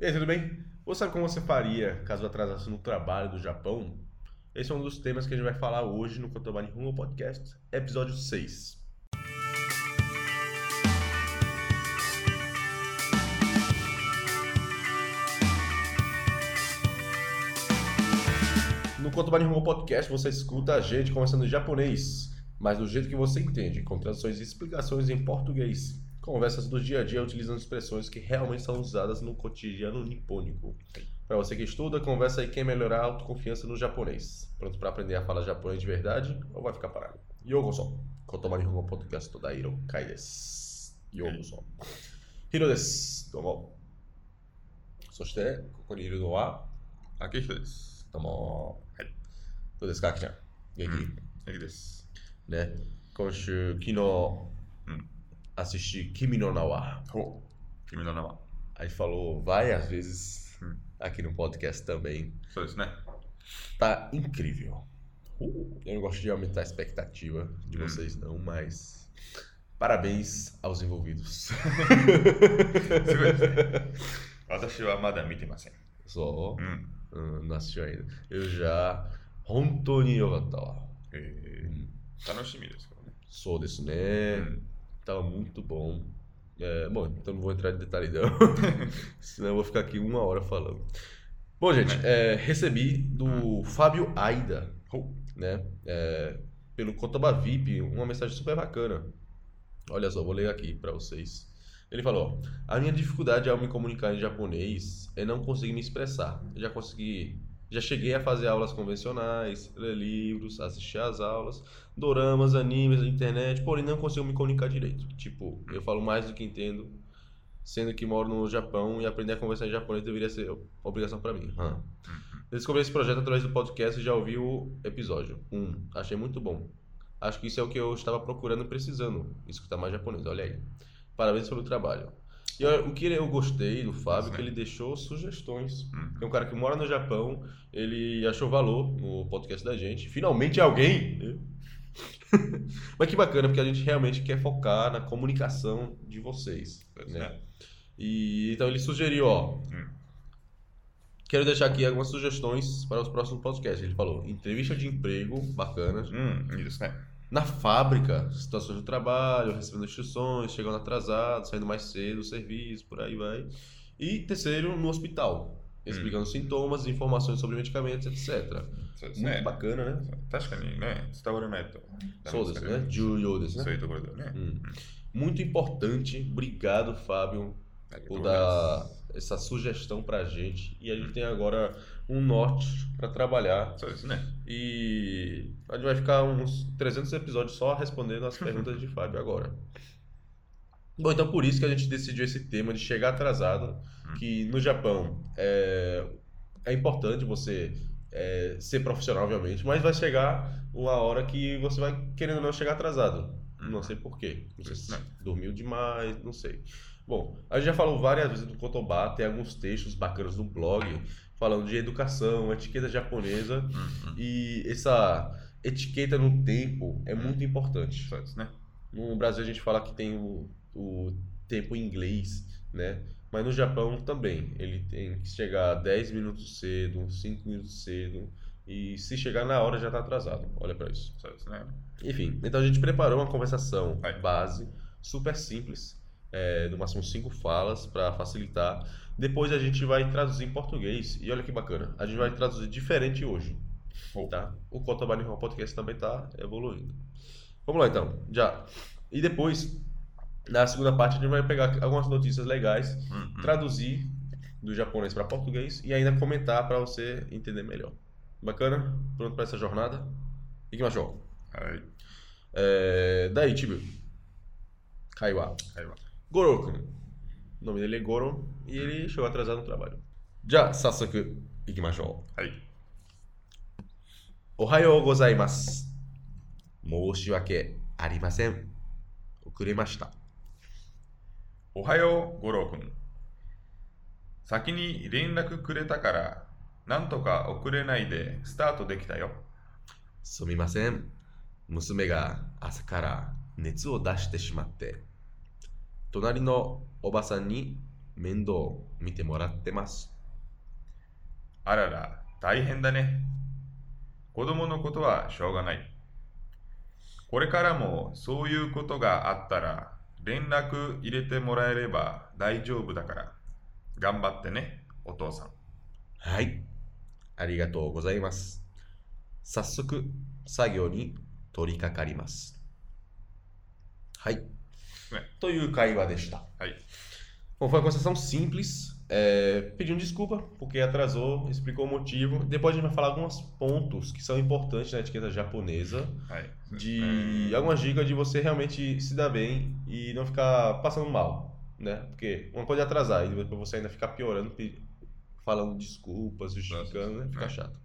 E aí, tudo bem? Você sabe como você faria caso atrasasse no trabalho do Japão? Esse é um dos temas que a gente vai falar hoje no Kotobani Rumo Podcast, episódio 6. No Kotobani Rumo Podcast você escuta a gente conversando em japonês, mas do jeito que você entende, com traduções e explicações em português Conversas do dia a dia utilizando expressões que realmente são usadas no cotidiano nipônico. Para você que estuda, conversa aí quem melhorar a autoconfiança no japonês. Pronto para aprender a falar japonês de verdade ou vai ficar parado? Yokoso. Kotomari Rumo Podcast Todairo Kai desu. Yokoso. Hiro desu. Domo. そして、ここにいるのは、秋人です。どうも。はい。どうですか、あきちゃん。元気、秋です。ね。今週、昨日、うん。 assistir Kimi no Nawa. Oh, Kimi no Nawa. Aí falou várias vezes hum. aqui no podcast também. Só isso, né? Tá incrível. Uh, eu não gosto de aumentar a expectativa de hum. vocês, não, mas. Parabéns aos envolvidos. Watashi wa mada. Só? Hum. Ah, não assistiu ainda. Eu já. Hontou ni. É. Hum. Tá no shimi desu. Né? Sou né? Hum. Tava muito bom. É, bom, então não vou entrar em detalhe não. Senão eu vou ficar aqui uma hora falando. Bom, gente, é, recebi do Fábio Aida, né? é, pelo Kotoba VIP, uma mensagem super bacana. Olha só, vou ler aqui pra vocês. Ele falou: A minha dificuldade ao me comunicar em japonês é não conseguir me expressar. Eu já consegui. Já cheguei a fazer aulas convencionais, ler livros, assistir às aulas, doramas, animes, internet, porém não consigo me comunicar direito. Tipo, eu falo mais do que entendo, sendo que moro no Japão e aprender a conversar em japonês deveria ser obrigação pra mim. Eu descobri esse projeto através do podcast e já ouvi o episódio. Um, achei muito bom. Acho que isso é o que eu estava procurando e precisando, escutar mais japonês, olha aí. Parabéns pelo trabalho. E o que eu gostei do Fábio é que ele deixou sugestões. Uhum. Tem um cara que mora no Japão, ele achou valor no podcast da gente. Finalmente alguém! Né? Mas que bacana, porque a gente realmente quer focar na comunicação de vocês. Né? É. E, então ele sugeriu, ó. Hum. Quero deixar aqui algumas sugestões para os próximos podcasts. Ele falou: entrevista de emprego, bacanas. Hum, isso, né? Na fábrica, situações do trabalho, recebendo instruções, chegando atrasado, saindo mais cedo do serviço, por aí vai. E terceiro, no hospital, explicando sintomas, informações sobre medicamentos, etc. そうです Muito ね。 bacana, né? 確かにね、伝わらないとダメ Sou です desse, から né? ね。 Juyo desse, そう né? いうところでね。 Hum. Muito importante. Obrigado, Fábio, ありがと por うございま dar essa sugestão pra gente. E a gente uhum. tem agora um norte para trabalhar. Só isso, né? E a gente vai ficar uns 300 episódios só respondendo as perguntas de Fábio agora. Bom, então por isso que a gente decidiu esse tema de chegar atrasado, uhum. que no Japão é, é importante você é, ser profissional, obviamente, mas vai chegar uma hora que você vai, querendo ou não, chegar atrasado. Não uhum. sei porquê. Não né? dormiu demais, não sei. Bom, a gente já falou várias vezes do Kotoba, tem alguns textos bacanas no blog falando de educação, etiqueta japonesa uhum. e essa etiqueta no tempo é uhum. muito importante. Certo, né? No Brasil a gente fala que tem o, o tempo em inglês, né? Mas no Japão também, ele tem que chegar 10 minutos cedo, 5 minutos cedo, e se chegar na hora já está atrasado. Olha para isso. Certo, né? Enfim, então a gente preparou uma conversação base, super simples, é, no máximo cinco falas para facilitar. Depois a gente vai traduzir em português e olha que bacana, a gente vai traduzir diferente hoje, oh. tá? O Cota Barney Podcast também está evoluindo. Vamos lá então, já. E depois, na segunda parte, a gente vai pegar algumas notícias legais, uhum. traduzir do japonês para português e ainda comentar para você entender melhor. Bacana? Pronto para essa jornada? E que mais, É, daí, Tibio. Kaiwa. Kaiwa. 会話。Goro-kun. O nome dele é Goro e ele chegou atrasado no trabalho. Já, Sasuke, ikimashou. はい。Ohayou gozaimasu. Moshiwake arimasen. Okuremashita. おはよう、五郎くん。先に連絡くれたから、なんとか遅れないでスタートできたよ。すみません。娘が朝から熱を出してしまって、隣のおばさんに面倒を見てもらってます。あらら、大変だね。子供のことはしょうがない。これからもそういうことがあったら連絡入れてもらえれば大丈夫だから。頑張ってね、お父さん。はい。ありがとうございます。早速、作業に取り掛かります。はい。という会話でした。はい。 Bom, foi uma conversação simples. É, pedindo desculpa porque atrasou, explicou o motivo. Depois a gente vai falar alguns pontos que são importantes na etiqueta japonesa. はい。 De algumas dicas de você realmente se dar bem e não ficar passando mal, né? Porque uma coisa é atrasar e depois você ainda ficar piorando, pe- falando desculpas, justificando, né? fica é. chato.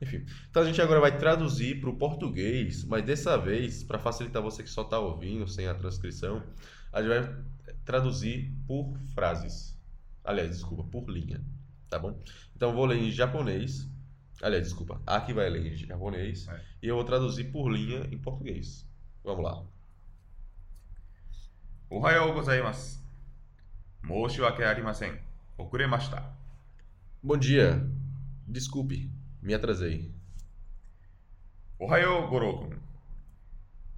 Enfim, então a gente agora vai traduzir para o português, mas dessa vez, para facilitar você que só está ouvindo, sem a transcrição, a gente vai traduzir por frases. Aliás, desculpa, por linha, tá bom? Então eu vou ler em japonês. Aliás, desculpa, aqui vai ler em japonês. É. E eu vou traduzir por linha em português. Vamos lá. Ohayou gozaimasu. Moshiwake Bom dia. Desculpe, me atrasei. おはよう、五郎くん。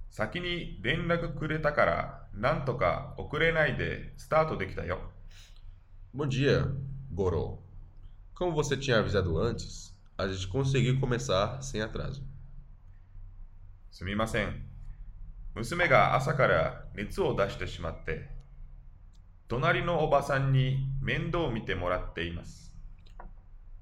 先に連絡くれたから、なんとか遅れないでスタートできたよ。Bom dia, Goro. Como você tinha avisado antes, a gente conseguiu começar sem atraso. すみません。娘が朝から熱を出してしまって、隣のおばさんに面倒を見てもらっています。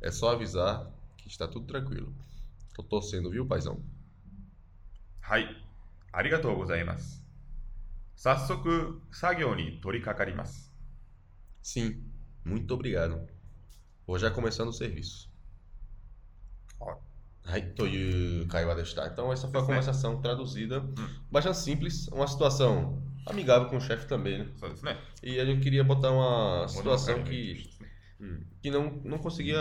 é só avisar que está tudo tranquilo. Tô torcendo, viu, paizão? はい、ありがとうございます。早速、作業に取り掛かります。 Sim, muito obrigado. Vou já começando o serviço. Ó. Ai, という会話でした. Então, essa foi a Isso, né? conversação traduzida. Bastante simples. Uma situação amigável com o chefe também, né? そうですね。 E a gente queria botar uma 物 situação 分かりのいい que, ですね hum, que não, não conseguia.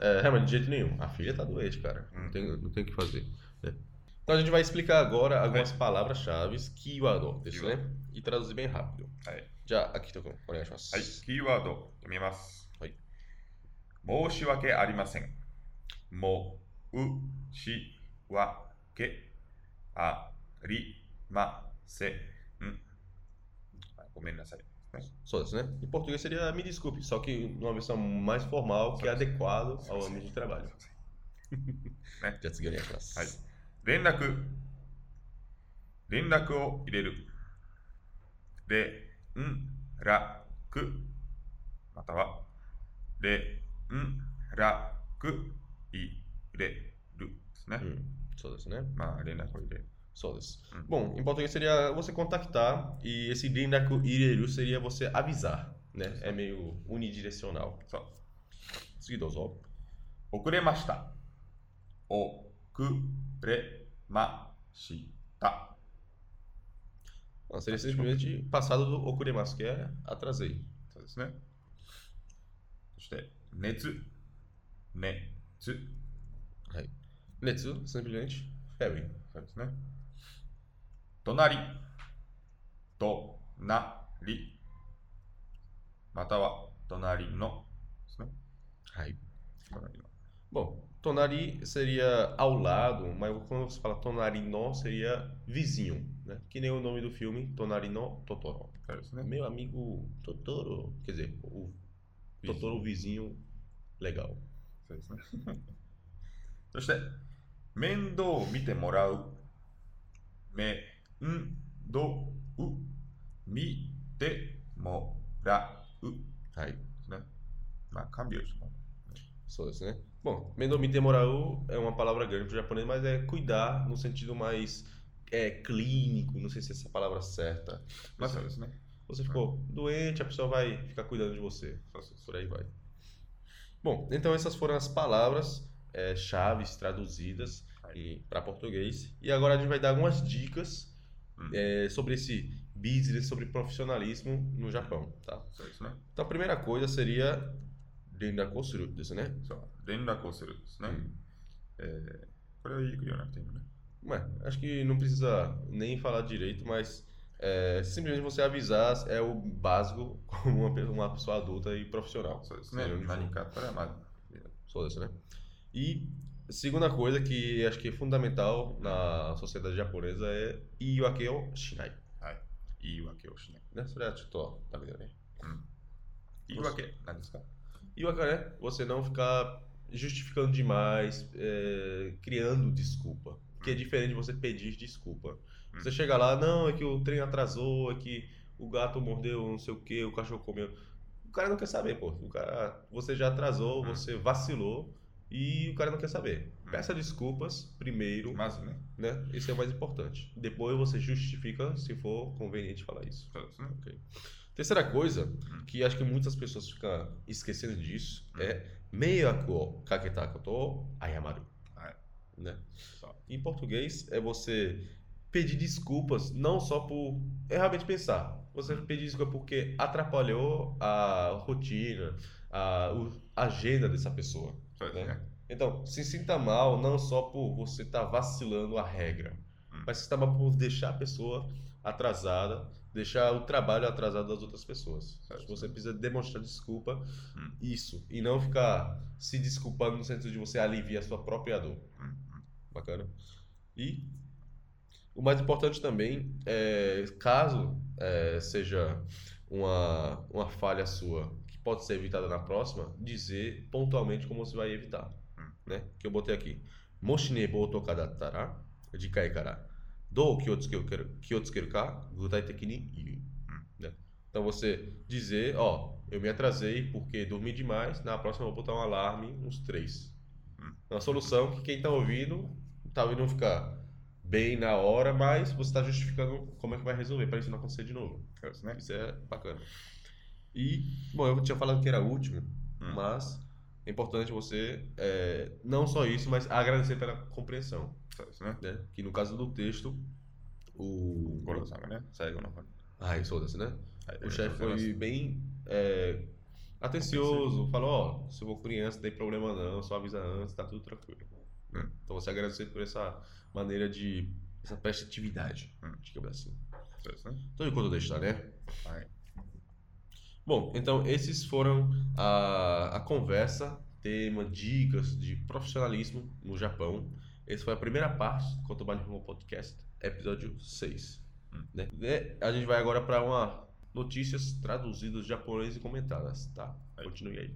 É, realmente, de jeito nenhum. A filha tá doente, cara. Não Hum. tem, não tem o que fazer. né? Então, a gente vai explicar agora algumas palavras-chave, kiwado, desu, né? E traduzir bem rápido. はい。 Já, aqui, Tokun, onegaishimasu. はい、キーワード読みます。はい。申し訳ありません。もうしわけありません。あごめんなさい。 ね Só isso, né? Em português seria me desculpe, só que numa versão mais formal, que é adequado ao ambiente de trabalho. Né? Já seguiu a classe. はい。連絡、連絡を入れる。連絡、または、連絡入れるですね。Hum, só isso, né? まあ、連絡を入れる。Só isso. Hum. Bom, em português seria você contactar e esse rindaku ireru seria você avisar, né? É meio unidirecional. そう。 Seguir ó. 遅れました。遅れました。 Não, seria simplesmente passado do okuremasu, que é atrasei. そうですね。そして、熱、熱、 Aí. Netsu, simplesmente febre. そう ですね。隣、隣、または隣のですね。 Aí. 隣の Bom, tonari seria ao lado, mas quando você fala tonari no seria vizinho, né? Que nem o nome do filme, Tonari no Totoro. そうですね。 Meu amigo Totoro, quer dizer, o Totoro vizinho legal. そうですね。そして、面倒を見てもらう。面 倒を見てもらう。で Aí. すね。まあ、看病ですね。 Só isso, né? Bom, mendomite morau é uma palavra grande para o japonês, mas é cuidar no sentido mais é, clínico, não sei se essa é a palavra certa. まあ、そうですね。 Você ficou doente, a pessoa vai ficar cuidando de você. Só se- Por aí vai. Bom, então essas foram as palavras é, chaves traduzidas para português. E agora a gente vai dar algumas dicas Uhum. É, sobre esse business, sobre profissionalismo no Japão, tá? Né? Então a primeira coisa seria dentro da construção né? Só, dentro da construção né? Hum. É, qual é né? Ué, acho que não precisa nem falar direito, mas é, simplesmente você avisar é o básico como uma, uma pessoa adulta e profissional. Só isso, né? Né? Só isso, né? E Segunda coisa que acho que é fundamental na sociedade japonesa é iwake o shinai. Ai. Iwake o shinai. Né? Isso é tipo, tá vendo, né? Hum. Iwake, nada tá, disso. Iwake. Né? Você não ficar justificando demais, é, criando desculpa. Que é hum. diferente de você pedir desculpa. Hum. Você chega lá, não, é que o trem atrasou, é que o gato mordeu não sei o que, o cachorro comeu. O cara não quer saber, pô. O cara, você já atrasou, hum. você vacilou e o cara não quer saber. Peça desculpas primeiro. Mas, né? né? Esse é o mais importante. Depois você justifica se for conveniente falar isso. É, okay. Terceira coisa, que acho que muitas pessoas ficam esquecendo disso, é meiaku kaketakoto ayamaru. Né? Em português, é você pedir desculpas, não só por. É realmente pensar. Você pedir desculpa porque atrapalhou a rotina, a, a agenda dessa pessoa. Pois né? é. Então, se sinta mal não só por você estar tá vacilando a regra, hum. mas se sinta mal por deixar a pessoa atrasada, deixar o trabalho atrasado das outras pessoas. Certo. Você precisa demonstrar desculpa, hum. isso, e não ficar se desculpando no sentido de você aliviar a sua própria dor. Hum. hum. Bacana. E o mais importante também é, caso é, seja uma, uma falha sua pode ser evitada na próxima, dizer pontualmente como você vai evitar. Hum. Né? Que eu botei aqui. Moshinebo tokadattara, de kara, do outros ka, gutai teki ni iu. Hum. Né? Então você dizer, ó, eu me atrasei porque dormi demais, na próxima eu vou botar um alarme, uns três. Hum. Uma solução que quem está ouvindo, talvez ouvindo ficar bem na hora, mas você está justificando como é que vai resolver para isso não acontecer de novo. É né? Isso é bacana. E, bom, eu tinha falado que era o último, hum. mas é importante você, é, não só isso, mas agradecer pela compreensão. Certo, né? né? Que no caso do texto, o. Gorosaga, né? Segue ou não? Ah, isso, sou desse, né? O chefe é foi assim. bem é, atencioso, falou: ó, se eu vou criança, não tem problema não, só avisa antes, tá tudo tranquilo. Hum. Então você agradecer por essa maneira de. essa prestatividade, hum. digamos assim. Isso, né? Então, enquanto deixar, tá, né? Vai. Bom, então esses foram a, a conversa, tema, dicas de profissionalismo no Japão. Essa foi a primeira parte do Kotoba Nihon Podcast, episódio 6. Hum. Né? A gente vai agora para uma notícias traduzidas japonês e comentadas, tá? Continue aí.